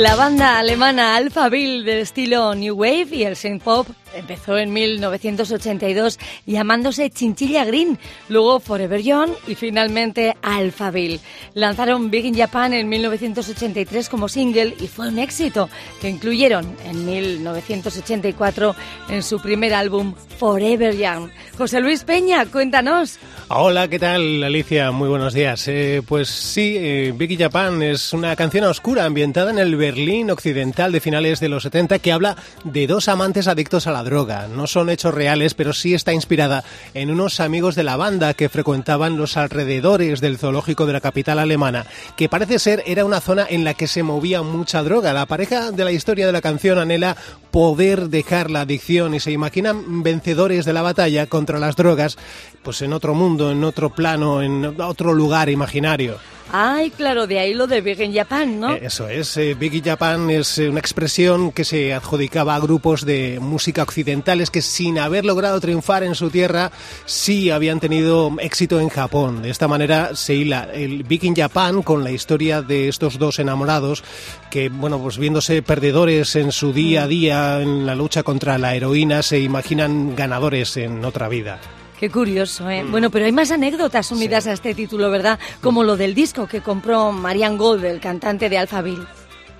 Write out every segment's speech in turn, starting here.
La banda alemana Alphaville del estilo New Wave y el synth pop empezó en 1982 llamándose Chinchilla Green, luego Forever Young y finalmente Alphaville. Lanzaron Big in Japan en 1983 como single y fue un éxito que incluyeron en 1984 en su primer álbum Forever Young. José Luis Peña, cuéntanos. Hola, ¿qué tal Alicia? Muy buenos días. Eh, pues sí, eh, Big in Japan es una canción oscura ambientada en el Berlín occidental de finales de los 70 que habla de dos amantes adictos a la droga. No son hechos reales, pero sí está inspirada en unos amigos de la banda que frecuentaban los alrededores del zoológico de la capital alemana, que parece ser era una zona en la que se movía mucha droga. La pareja de la historia de la canción anhela poder dejar la adicción y se imaginan vencedores de la batalla contra las drogas, pues en otro mundo, en otro plano, en otro lugar imaginario. Ay, claro, de ahí lo de Big in Japan, ¿no? Eh, eso es, eh, Big in Japan es eh, una expresión que se adjudicaba a grupos de música occidentales que sin haber logrado triunfar en su tierra, sí habían tenido éxito en Japón. De esta manera se hila el Big in Japan con la historia de estos dos enamorados que, bueno, pues viéndose perdedores en su día a día en la lucha contra la heroína, se imaginan ganadores en otra vida. Qué curioso, ¿eh? Bueno, pero hay más anécdotas unidas a este título, ¿verdad? Como lo del disco que compró Marian Gold, el cantante de Alphaville.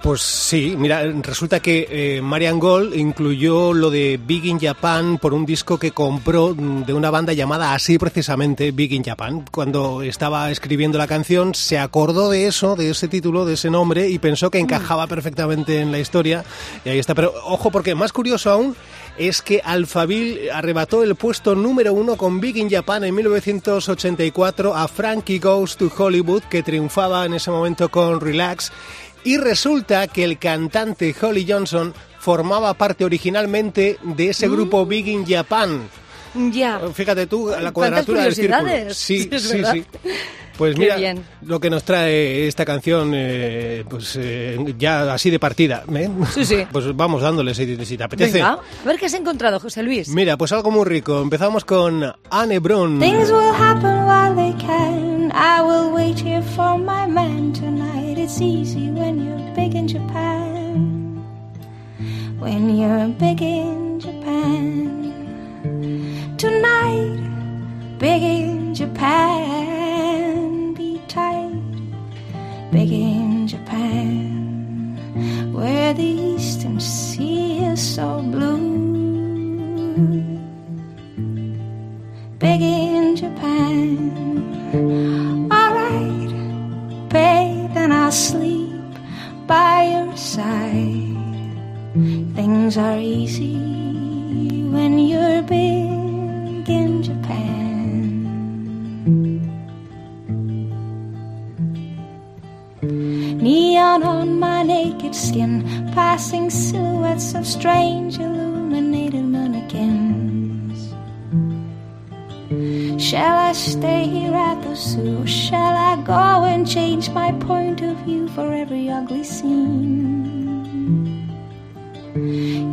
Pues sí, mira, resulta que eh, Marian Gold incluyó lo de Big in Japan por un disco que compró de una banda llamada así precisamente, Big in Japan. Cuando estaba escribiendo la canción se acordó de eso, de ese título, de ese nombre y pensó que encajaba perfectamente en la historia y ahí está. Pero ojo porque más curioso aún es que Alphaville arrebató el puesto número uno con Big in Japan en 1984 a Frankie Goes to Hollywood, que triunfaba en ese momento con Relax. Y resulta que el cantante Holly Johnson formaba parte originalmente de ese grupo Big in Japan. Ya. Fíjate tú, la cuadratura del círculo. Sí, sí, sí. Pues mira, lo que nos trae esta canción, eh, pues eh, ya así de partida. ¿eh? Sí, sí. Pues vamos dándole si, te apetece. Venga, a ver qué has encontrado, José Luis. Mira, pues algo muy rico. Empezamos con Anne Brun. Things will happen while they can. I will wait here for my man tonight. It's easy when you're big in Japan. When you're big in Japan. Tonight, big in Japan. Be tight, big in Japan. Where the eastern sea is so blue. Big in Japan. Sleep by your side. Things are easy when you're big in Japan. Neon on my naked skin, passing silhouettes of strange illuminated mannequins. Shall stay here at the zoo? Shall I go and change my point of view for every ugly scene?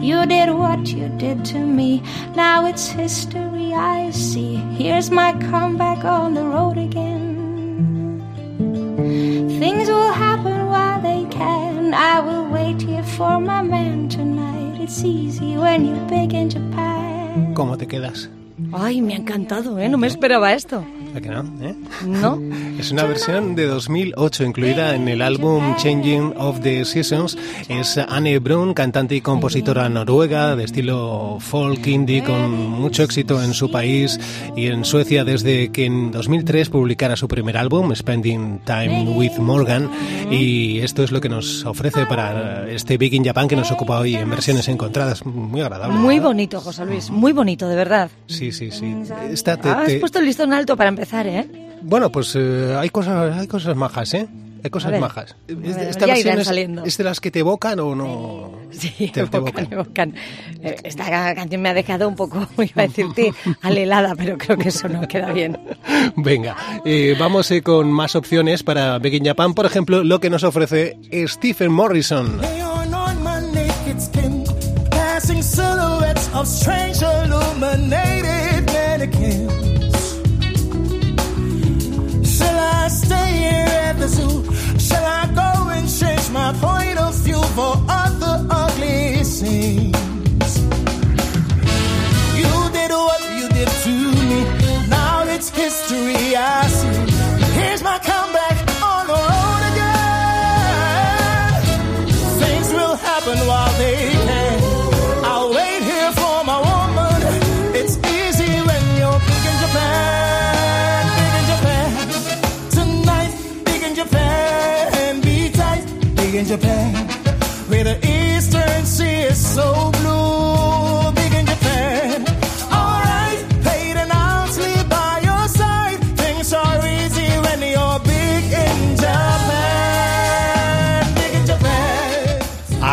You did what you did to me. Now it's history I see. Here's my comeback on the road again. Things will happen while they can. I will wait here for my man tonight. It's easy when you're big in Japan. ¿Cómo te quedas? Ay, me ha encantado, ¿eh? No me esperaba esto. ¿A que no? ¿Eh? ¿No? Es una versión de 2008 incluida en el álbum Changing of the Seasons. Es Anne Brun, cantante y compositora noruega de estilo folk indie con mucho éxito en su país y en Suecia desde que en 2003 publicara su primer álbum, Spending Time with Morgan. Y esto es lo que nos ofrece para este Big in Japan que nos ocupa hoy en versiones encontradas. Muy agradable. Muy ¿verdad? bonito, José Luis. Muy bonito, de verdad. Sí, sí, sí. Esta te- Has te- puesto el listón alto para empezar, ¿eh? Bueno, pues eh, hay cosas, hay cosas majas, ¿eh? Hay cosas ver. majas. A ¿Es- ver, ¿Esta ya versión irán es, saliendo. es de las que te evocan o no? Sí, Te- te evocan, evocan. evocan. Eh, Esta canción me ha dejado un poco, iba a decirte, alelada, pero creo que eso no queda bien. Venga, eh, vamos eh, con más opciones para Big in Japan. Por ejemplo, lo que nos ofrece Stephen Morrison. My point of view for other ugly scenes? Big in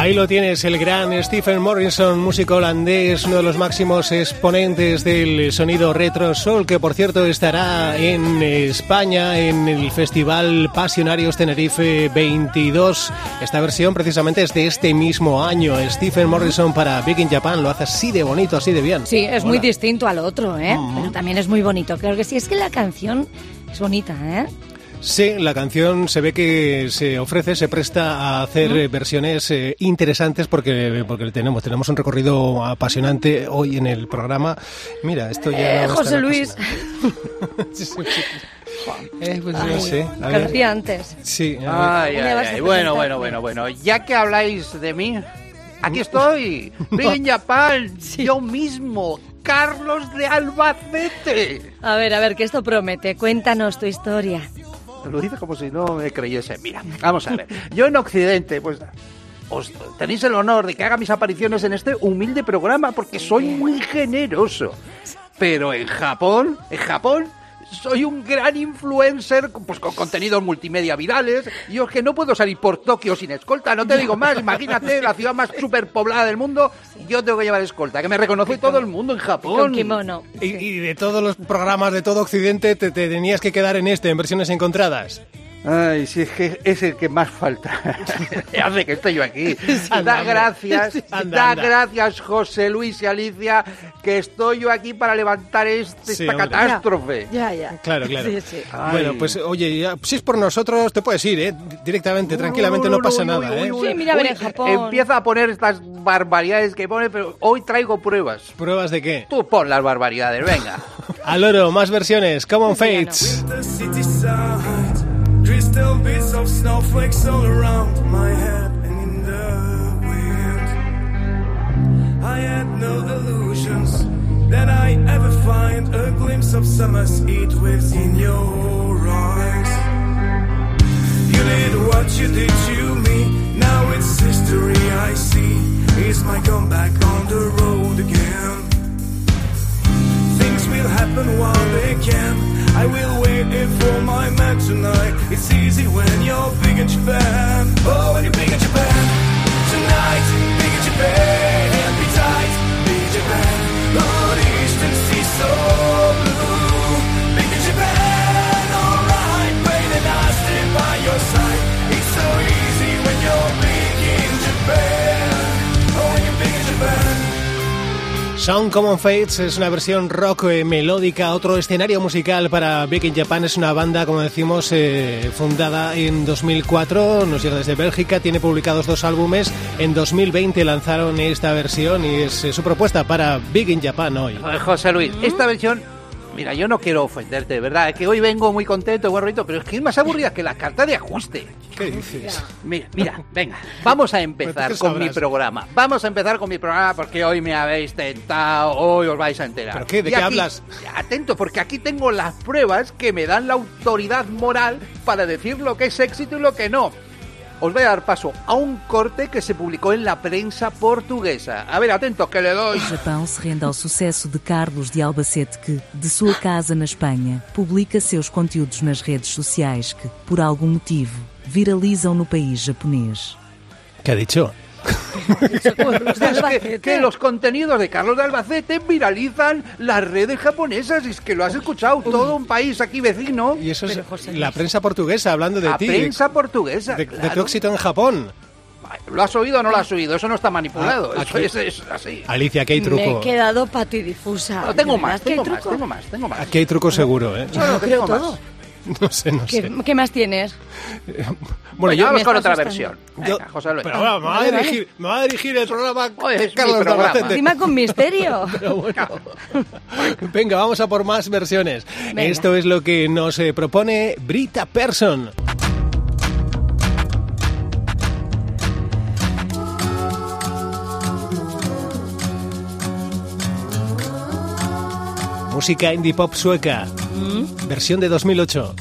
Ahí lo tienes, el gran Stephen Morrison, músico holandés, uno de los máximos exponentes del sonido retro soul, que por cierto estará en España en el Festival Pasionarios Tenerife 22. Esta versión precisamente es de este mismo año. Stephen Morrison para Big in Japan lo hace así de bonito, así de bien. Sí, es muy distinto al otro, ¿eh? Pero también es muy bonito. Creo que sí, es que la canción es bonita, ¿eh? Sí, la canción se ve que se ofrece, se presta a hacer eh, versiones eh, interesantes porque porque tenemos tenemos un recorrido apasionante hoy en el programa. Mira, esto ya Eh, José Luis. Sí, sí, sí. Eh, pues yo Ay, sé. A que ver. decía antes. Sí. Ay, ay. Bueno, bueno, bueno, bueno. Ya que habláis de mí, aquí estoy. Big in Japan, yo mismo, Carlos de Albacete. A ver, a ver, que esto promete. Cuéntanos tu historia. Lo dice como si no me creyese. Mira, vamos a ver. Yo en Occidente, pues os tenéis el honor de que haga mis apariciones en este humilde programa porque soy muy generoso. Pero en Japón, en Japón, soy un gran influencer pues, con contenidos multimedia virales. Y es que no puedo salir por Tokio sin escolta, no te digo más. Imagínate la ciudad más superpoblada del mundo. Yo tengo que llevar escolta, que me reconoce todo el mundo en Japón. Con kimono. Y, y de todos los programas de todo Occidente te, te tenías que quedar en este, en versiones encontradas. Ay, sí, es que es el que más falta. Hace que estoy yo aquí. Da hombre. gracias, Anda, da anda. gracias, José Luis y Alicia, que estoy yo aquí para levantar este- Sí, esta hombre. catástrofe. Ya, ya. Claro, claro. Sí, sí. Ay. Bueno, pues oye, ya, si es por nosotros, te puedes ir, ¿eh? Directamente, tranquilamente, no pasa nada, ¿eh? Sí, mira, a ver, en Japón. Empieza a poner estas barbaridades que pone, pero hoy traigo pruebas. ¿Pruebas de qué? Tú pon las barbaridades, venga. Al oro, más versiones, Common. Fates. Crystal bits of snowflakes all around my head and in the wind. I had no illusions that I ever find a glimpse of summer's heat within your eyes. You did what you did to me, now it's history I see. Here's my comeback on the road again. Happen while they can. I will wait for my man tonight. It's easy when you're big in Japan. Son Common Fates es una versión rock eh, melódica, otro escenario musical para Big in Japan. Es una banda, como decimos, eh, fundada en 2004, nos llega desde Bélgica, tiene publicados dos álbumes. En 2020 lanzaron esta versión y es eh, su propuesta para Big in Japan hoy. José Luis, esta versión, mira, yo no quiero ofenderte, de verdad, es que hoy vengo muy contento, buen rolito, pero es que es más aburrida que la carta de ajuste. ¿Qué dices? Mira, mira, venga, vamos a empezar ¿Pero qué con mi programa. Vamos a empezar con mi programa porque hoy me habéis tentado, hoy os vais a enterar. ¿Pero qué? ¿De Y qué aquí- hablas? Atento, porque aquí tengo las pruebas que me dan la autoridad moral para decir lo que es éxito y lo que no. Os voy a dar paso a un corte que se publicó en la prensa portuguesa. A ver, atento, que le doy. O Japão se rende ao sucesso de Carlos de Albacete que, de sua casa na Espanha, publica seus conteúdos nas redes sociais que, por algum motivo, viralizam no país japonês. ¿Qué ha dicho? Es que, que los contenidos de Carlos de Albacete viralizan las redes japonesas. Y es que lo has escuchado todo un país aquí vecino. Y eso es José la prensa portuguesa hablando de La ti. prensa portuguesa. de, de claro. tu éxito en Japón. ¿Lo has oído o no lo has oído? Eso no está manipulado. Ah, Eso es, es así. Alicia, aquí hay Me truco. he quedado patidifusa. No, tengo ¿De más, tengo más, tengo más, tengo más. Aquí hay truco seguro, ¿eh? No, no, Creo tengo más. No sé, no ¿Qué, sé. qué más tienes? Bueno, ya yo... vamos con otra versión. yo- Venga, José Luis. pero bueno, me, va a dirigir, me va a dirigir el programa Oye, es Carlos. Albacete. Encima con misterio. Pero bueno. Venga, vamos a por más versiones. Venga. Esto es lo que nos eh, propone Brita Person. Música indie pop sueca. Versión de 2008.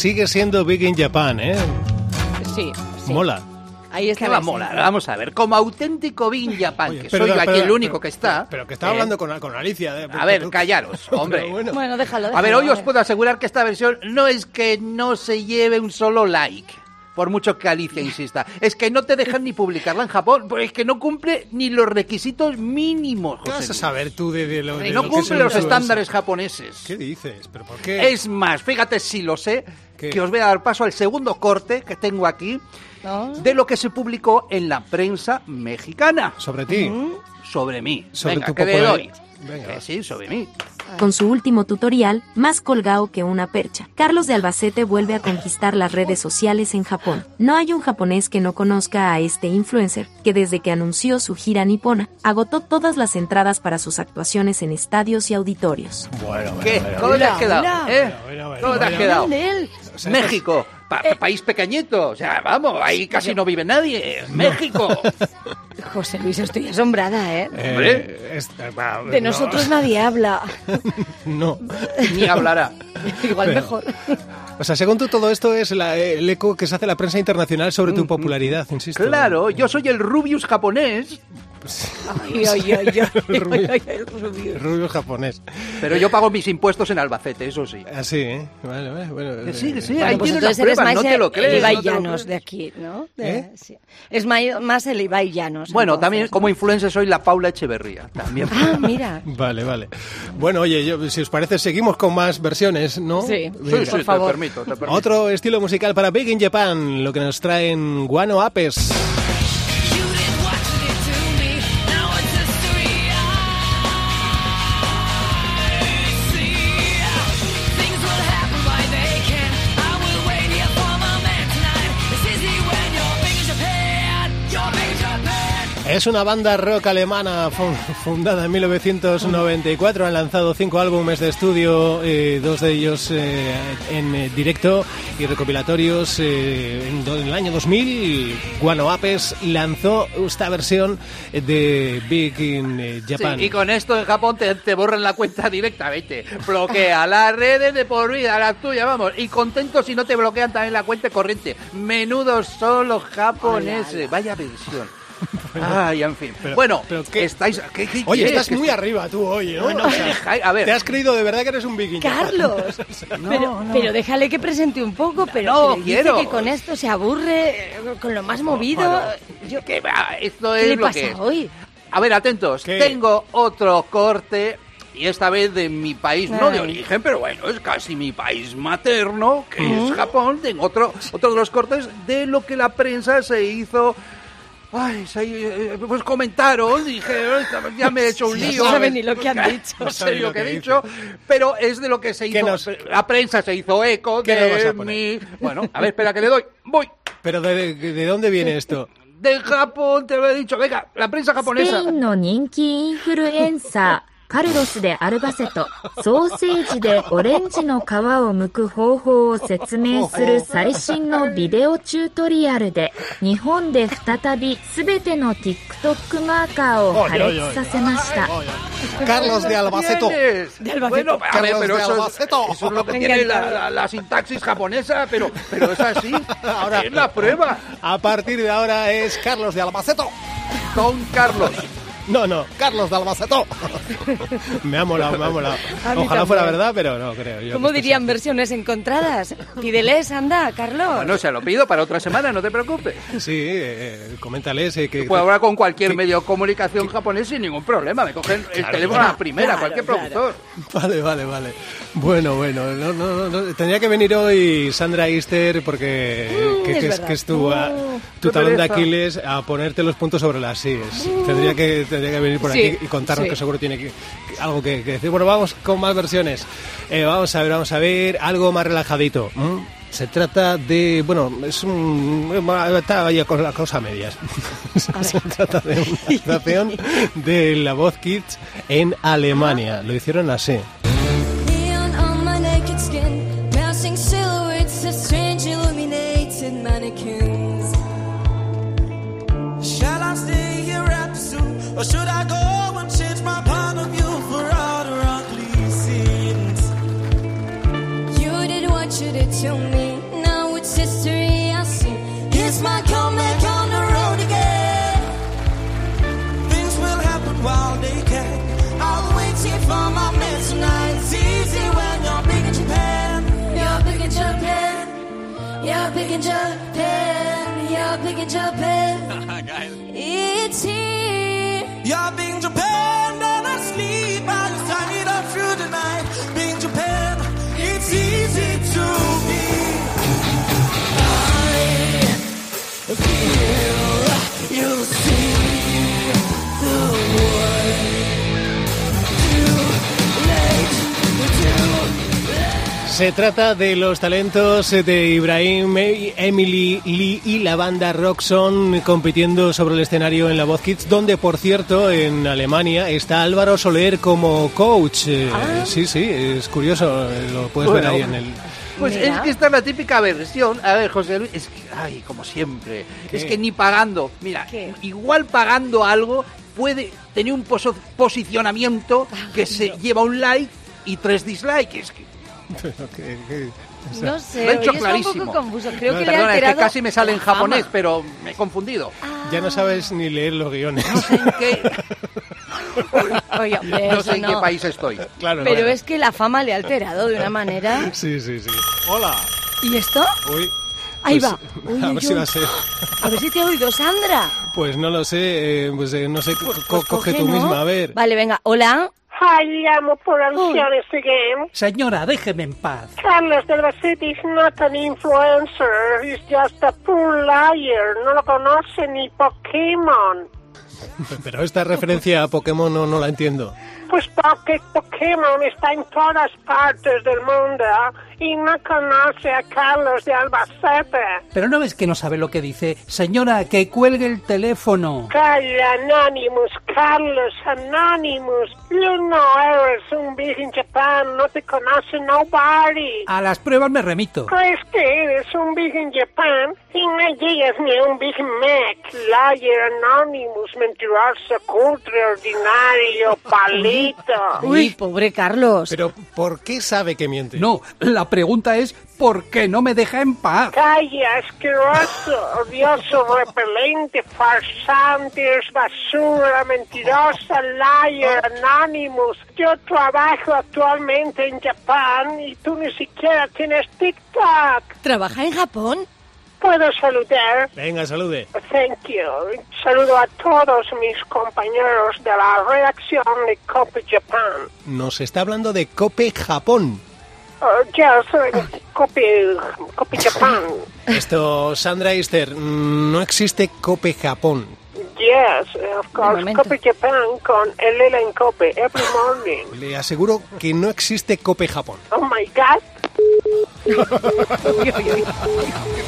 Sigue siendo Big in Japan, ¿eh? Sí, sí. Mola. Ahí está. ¿Qué va a molar? Vamos a ver, como auténtico Bin Japan, Oye, que soy yo aquí el único pero- que está. Pero que estaba ¿eh? hablando con, con Alicia. ¿eh? A ver, Tú- callaros, hombre. bueno. Bueno, déjalo, déjalo. A ver, hoy os ver. puedo asegurar que esta versión no es que no se lleve un solo like. Por mucho que Alicia insista. Es que no te dejan ni publicarla en Japón. Porque es que no cumple ni los requisitos mínimos. ¿Qué vas a saber tú de, de lo de No lo cumple los estándares japoneses. ¿Qué dices? ¿Pero por qué? Es más, fíjate si lo sé, ¿Qué? que os voy a dar paso al segundo corte que tengo aquí ¿No? de lo que se publicó en la prensa mexicana Sobre ti. sobre mí. Sobre Venga, tu que le doy. Popularidad. Venga, Que va. sí, sobre mí. Con su último tutorial, más colgado que una percha, Carlos de Albacete vuelve a conquistar las redes sociales en Japón. No hay un japonés que no conozca a este influencer, que desde que anunció su gira nipona, agotó todas las entradas para sus actuaciones en estadios y auditorios. Bueno, bueno, ¿Qué? bueno, ¿Cómo te has quedado? ¿Eh? Bueno, bueno, ¿Cómo te has bueno. quedado? México, pa- país pequeñito. O sea, vamos, ahí casi no vive nadie. México. José Luis, estoy asombrada, ¿eh? Eh, Hombre. es- va, De no, nosotros nadie habla. No. Ni hablará. Igual mejor. O sea, según tú, todo esto es la- el eco que se hace la prensa internacional sobre tu popularidad, insisto. Claro, yo soy el Rubius japonés, Ay, ay, ay, ay, ay, Rubio. japonés. pero yo pago mis impuestos en Albacete, eso sí. Así, ¿eh? Vale, vale. Bueno, Que sí, que sí, eh, ahí Bueno, pues tienes más no te el- lo el crees. Ibai no te Llanos de aquí, ¿no? De- ¿Eh? sí. Es más el Ibai Llanos. Bueno, entonces, también ¿no? como influencer soy la Paula Echeverría, también. Ah, mira. Vale, vale. Bueno, oye, yo, si os parece, seguimos con más versiones, ¿no? Sí. Sí, sí, por te favor. permito, te permito. Otro estilo musical para Big in Japan, lo que nos traen Guano Apes. Es una banda rock alemana fu- fundada en 1994. Han lanzado cinco álbumes de estudio, eh, dos de ellos eh, en eh, directo y recopilatorios. eh, en, en el año 2000, Guano Apes lanzó esta versión de Big in eh, Sí, Japan. y con esto en Japón te, te borran la cuenta directamente. Bloquea las redes de por vida, las tuyas, vamos. Y contento si no te bloquean también la cuenta corriente. Menudo solo japoneses. Vaya versión. Ay, en fin. Pero- bueno, pero ¿qué? estáis. ¿qué- qué Oye, estás Que muy estoy- arriba tú hoy, ¿no? No, no O sea, a ver. ¿Te has creído de verdad que eres un Japan? Carlos, pero, pero déjale que presente un poco, pero No, si le dice quiero. que con esto se aburre, eh, con lo más movido. Bueno, yo- que esto ¿Qué es le lo pasa que es. hoy? A ver, atentos. ¿Qué? Tengo otro corte. Y esta vez de mi país, no de Ay. origen, pero bueno, es casi mi país materno, que es Japón. Tengo otro, otro de los cortes de lo que la prensa se hizo. Ay, eh, eh, pues comentaron, dije, eh, ya me he hecho un lío. No saben ni lo que han dicho. No, no sé lo, que, he dicho, pero es de lo que se hizo. Nos... La prensa se hizo eco de mi... Bueno, a ver, espera que le doy. Voy. Pero ¿de, de dónde viene esto? Del Japón, te lo he dicho. Venga, la prensa japonesa. カルロス・でアルバセト、ソーセージでオレンジの皮を剥く方法を説明する最新のビデオチュートリアルで、日本で再び全ての TikTok マーカーを破裂させました。Carlos de Albaceto. De Albacete. Bueno, Carlos pero de eso, es, Albacete. eso es lo que tiene la, la- la sintaxis japonesa, pero, pero es así. Ahora- es la prueba. A partir de ahora es Carlos de Albaceto. Don Carlos. No, no, Carlos de me ha molado, me ha molado. Ojalá fuera también. verdad, pero no creo. yo ¿Cómo que dirían versiones encontradas? Pídeles, anda, Carlos. Bueno, se lo pido para otra semana, no te preocupes. Sí, eh, coméntales eh, que... Puedo hablar con cualquier que- medio de comunicación japonés sin ningún problema. Me cogen el Claro, teléfono a claro, la primera, claro, cualquier claro. productor. Vale, vale, vale. Bueno, bueno, no, no, no, tendría que venir hoy Sandra Easter porque Mm, que, es que es, que es tu, ah, tu talón de. Aquiles a ponerte los puntos sobre las sillas. Tendría que tendría que venir por Sí, aquí y contarnos sí. que seguro tiene que, que- algo que, que decir. Bueno, vamos con más versiones. Eh, vamos a ver, vamos a ver algo más relajadito. Se trata de, bueno, es un, está ahí con la cosa a medias. Se trata de una actuación de la voz Kids en Alemania. Lo hicieron así. major. Se trata de los talentos de Ibrahim, Emily Lee y la banda Roxon compitiendo sobre el escenario en la Voz Kids, donde por cierto en Alemania está Álvaro Soler como coach. Eh, Sí, sí, es curioso, lo puedes ver ahí en el... Pues Mira. es que esta es la típica versión. A ver, José Luis, es que, ay, como siempre, ¿Qué? es que ni pagando, mira, ¿Qué? igual pagando algo puede tener un poso- posicionamiento que se lleva un like y tres dislikes. Es que, que- que- No sé, lo he hecho un poco confuso. Creo que le ha Perdona, es alterado que casi me sale en japonés, pero me he confundido. ya no sabes ni leer los guiones. No sé en qué, Oye, hombre, no eso sé en qué no. país estoy. Claro, Pero es que la fama le ha alterado de una manera. Sí, sí, sí. Hola. ¿Y esto? Uy. Ahí Pues, va. Uy, a ver si va a ser. A ver si te he oído, Sandra. Pues no lo sé, eh, pues eh, no sé, co- Pues co- coge tú ¿no? misma, a ver. Vale, venga. Hola. Hi, llamo por ancianos again. Señora, déjeme en paz. Carlos del Bacete is not an influencer. He's just a poor liar. No lo conoce ni Pokémon. Pero esta referencia a Pokémon no, no la entiendo. Pues porque Pokémon está en todas partes del mundo y no conoce a Carlos de Albacete. Pero no ves que no sabe lo que dice. Señora, que cuelgue el teléfono. Calla, Anonymous, Carlos, Anonymous. You no eres un Big in Japan, no te conoce nobody. A las pruebas me remito. ¿Crees que eres un Big in Japan? Y no llegas ni a un Big Mac. Liar, Anonymous, mentiroso, cutre, ordinario, palito. Uy, pobre Carlos. Pero, ¿por qué sabe que miente? No, la pregunta es ¿por qué no me deja en paz? Calla, asqueroso, odioso, repelente, farsante, es basura, mentirosa, liar, anonymous. Yo trabajo actualmente en Japón y tú ni siquiera tienes TikTok. ¿Trabaja en Japón? ¿Puedo saludar? Venga, salude. Thank you. Saludo a todos mis compañeros de la redacción de Cope Japan. Nos está hablando de Cope Japón. Uh, yes, uh, Cope, Cope Japan. Esto, Sandra Easter, no existe Cope Japón. Yes, of course. Cope Japan con el en Cope every morning. Le aseguro que no existe Cope Japón. Oh my God.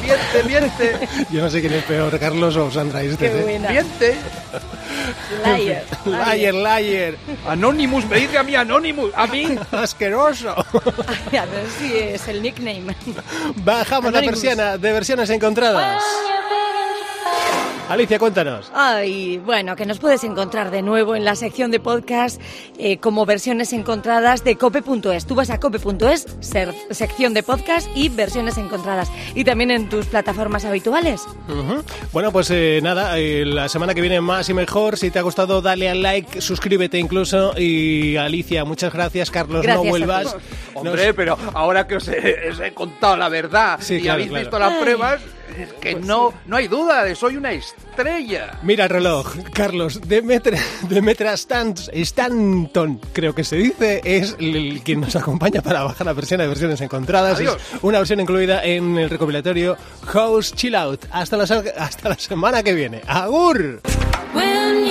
Miente, miente, Yo no sé quién es peor, Carlos o Sandra Easter. Qué ¿eh? buena. miente. Liar. Liar, liar. Anonymous, me dice a mí Anonymous, a mí. Asqueroso. Ay, a ver si es el nickname. Bajamos la persiana de versiones encontradas. Alicia, cuéntanos. Ay, bueno, que nos puedes encontrar de nuevo en la sección de podcast eh, como versiones encontradas de cope.es. Tú vas a cope.es, sección de podcast y versiones encontradas. Y también en tus plataformas habituales. Bueno, pues eh, nada, eh, la semana que viene más y mejor. Si te ha gustado, dale al like, suscríbete incluso. Y Alicia, muchas gracias. Carlos, Gracias no vuelvas. Hombre, pero ahora que os he, os he contado la verdad Sí, y claro, habéis claro. visto las Ay. pruebas, es que no, no hay duda de soy una estrella. Mira el reloj, Carlos. Demetra, Demetra Stans- Stanton, creo que se dice, es el, quien nos acompaña para bajar la versión de versiones encontradas. Adiós. Es una versión incluida en el recopilatorio House Chill Out. Hasta la, hasta la semana que viene. ¡Agur! When